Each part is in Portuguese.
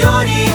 Signori.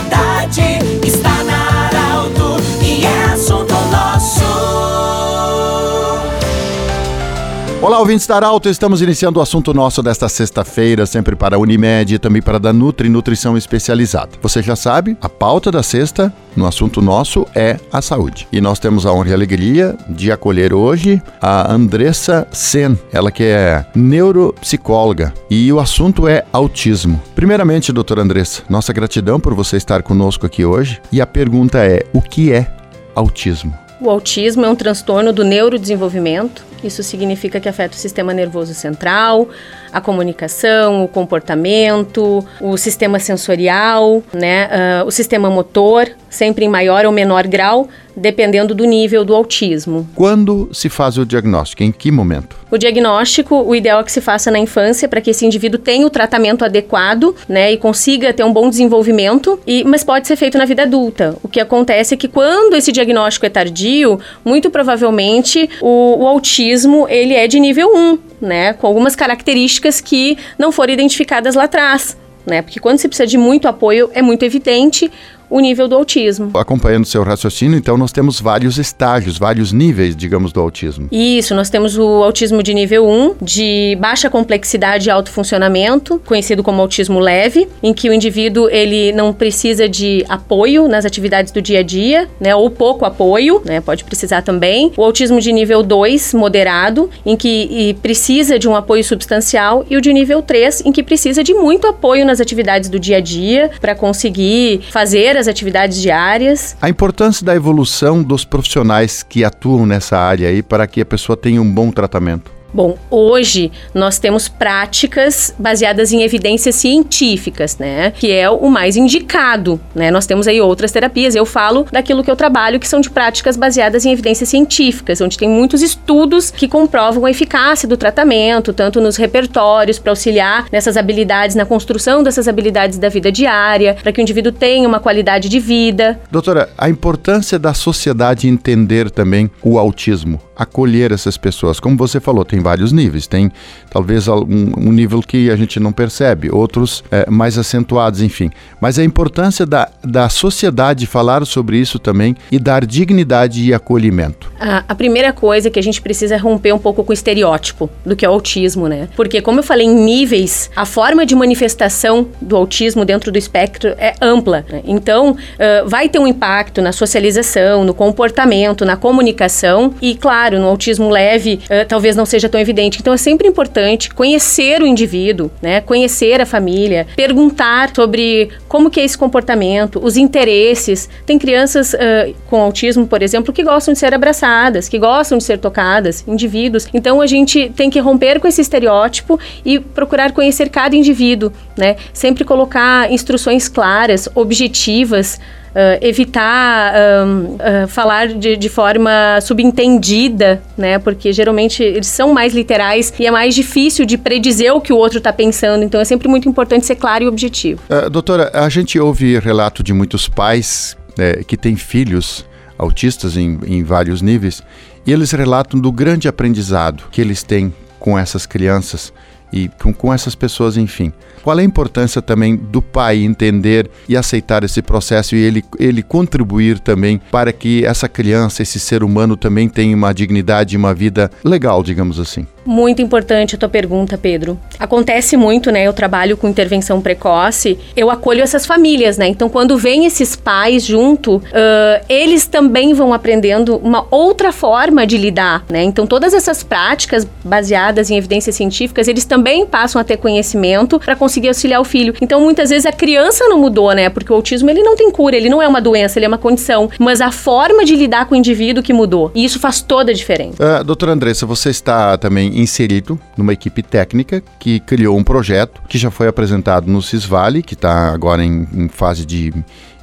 Olá, ouvintes da Arauto, estamos iniciando o assunto nosso desta sexta-feira, sempre para a Unimed e também para a da Nutri Nutrição Especializada. Você já sabe, a pauta da sexta no assunto nosso é a saúde. E nós temos a honra e a alegria de acolher hoje a Andressa Sen, ela que é neuropsicóloga e o assunto é autismo. Primeiramente, doutora Andressa, nossa gratidão por você estar conosco aqui hoje e a pergunta é: o que é autismo? O autismo é um transtorno do neurodesenvolvimento. Isso significa que afeta o sistema nervoso central, a comunicação, o comportamento, o sistema sensorial, né, uh, o sistema motor, sempre em maior ou menor grau, dependendo do nível do autismo. Quando se faz o diagnóstico? Em que momento? O diagnóstico, o ideal é que se faça na infância para que esse indivíduo tenha o tratamento adequado, né, e consiga ter um bom desenvolvimento, e, mas pode ser feito na vida adulta. O que acontece é que quando esse diagnóstico é tardio, muito provavelmente o, o autismo ele é de nível 1, né, com algumas características que não foram identificadas lá atrás. Né? Porque quando se precisa de muito apoio, é muito evidente o nível do autismo. Acompanhando seu raciocínio, então nós temos vários estágios, vários níveis, digamos, do autismo. Isso, nós temos o autismo de nível 1, de baixa complexidade e alto funcionamento, conhecido como autismo leve, em que o indivíduo ele não precisa de apoio nas atividades do dia a dia, né, ou pouco apoio, né, pode precisar também. O autismo de nível 2, moderado, em que precisa de um apoio substancial, e o de nível 3, em que precisa de muito apoio nas atividades do dia a dia para conseguir fazer as atividades diárias. A importância da evolução dos profissionais que atuam nessa área aí para que a pessoa tenha um bom tratamento. Bom, hoje nós temos práticas baseadas em evidências científicas, né? Que é o mais indicado, né? Nós temos aí outras terapias. Eu falo daquilo que eu trabalho, que são de práticas baseadas em evidências científicas, onde tem muitos estudos que comprovam a eficácia do tratamento, tanto nos repertórios para auxiliar nessas habilidades, na construção dessas habilidades da vida diária, para que o indivíduo tenha uma qualidade de vida. Doutora, a importância da sociedade entender também o autismo acolher essas pessoas. Como você falou, tem vários níveis. Tem talvez um, um nível que a gente não percebe, outros é, mais acentuados, enfim. Mas a importância da, da sociedade falar sobre isso também e dar dignidade e acolhimento. A, a primeira coisa é que a gente precisa romper um pouco com o estereótipo do que é o autismo, né? Porque, como eu falei, em níveis, a forma de manifestação do autismo dentro do espectro é ampla. Né? Então, uh, vai ter um impacto na socialização, no comportamento, na comunicação e, claro, claro, no autismo leve uh, talvez não seja tão evidente. Então é sempre importante conhecer o indivíduo, né? Conhecer a família, perguntar sobre como que é esse comportamento, os interesses. Tem crianças uh, com autismo, por exemplo, que gostam de ser abraçadas, que gostam de ser tocadas, indivíduos. Então a gente tem que romper com esse estereótipo e procurar conhecer cada indivíduo, né? Sempre colocar instruções claras, objetivas uh, evitar uh, falar de, de, forma subentendida, né? Porque geralmente eles são mais literais e é mais difícil de predizer o que o outro está pensando. Então é sempre muito importante ser claro e objetivo. Uh, doutora, a gente ouve relato de muitos pais né, que têm filhos autistas em, em vários níveis e eles relatam do grande aprendizado que eles têm com essas crianças e com, com essas pessoas, enfim. Qual é a importância também do pai entender e aceitar esse processo e ele, ele contribuir também para que essa criança, esse ser humano também tenha uma dignidade e uma vida legal, digamos assim? Muito importante a tua pergunta, Pedro. Acontece muito, né? Eu trabalho com intervenção precoce, eu acolho essas famílias, né? Então, quando vem esses pais junto, uh, eles também vão aprendendo uma outra forma de lidar, né? Então, todas essas práticas baseadas em evidências científicas, eles também passam a ter conhecimento para conseguir auxiliar o filho. Então, muitas vezes a criança não mudou, né? Porque o autismo ele não tem cura, ele não é uma doença, ele é uma condição, mas a forma de lidar com o indivíduo que mudou. E isso faz toda a diferença. Uh, doutora Andressa, você está também inserido numa equipe técnica que criou um projeto que já foi apresentado no Cisvale, que está agora em, em fase de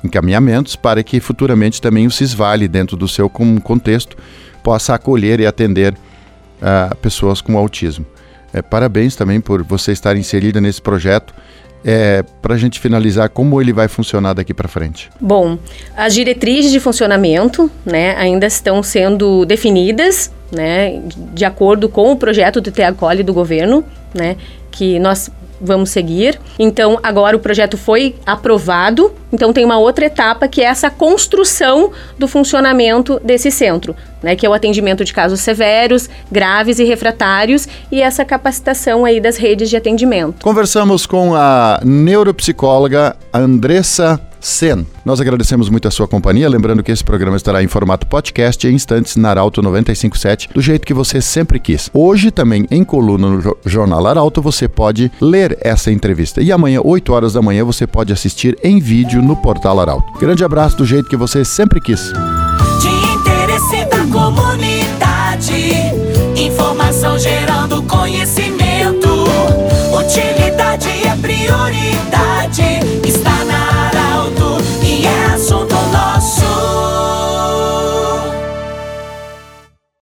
encaminhamentos, para que futuramente também o Cisvale, dentro do seu contexto, possa acolher e atender uh, pessoas com autismo. É, parabéns também por você estar inserida nesse projeto. É, para a gente finalizar, como ele vai funcionar daqui para frente? Bom, as diretrizes de funcionamento né, ainda estão sendo definidas né, de acordo com o projeto do TEACOLE do governo, né, que nós vamos seguir. Então, agora o projeto foi aprovado, então tem uma outra etapa que é essa construção do funcionamento desse centro, né, que é o atendimento de casos severos, graves e refratários e essa capacitação aí das redes de atendimento. Conversamos com a neuropsicóloga Andressa Sen. Nós agradecemos muito a sua companhia, lembrando que esse programa estará em formato podcast em instantes na Arauto 957, do jeito que você sempre quis. Hoje também em coluna no Jornal Arauto você pode ler essa entrevista e amanhã 8 horas da manhã você pode assistir em vídeo no portal Arauto. Grande abraço do jeito que você sempre quis. De interesse da comunidade, informação gerando conhecimento.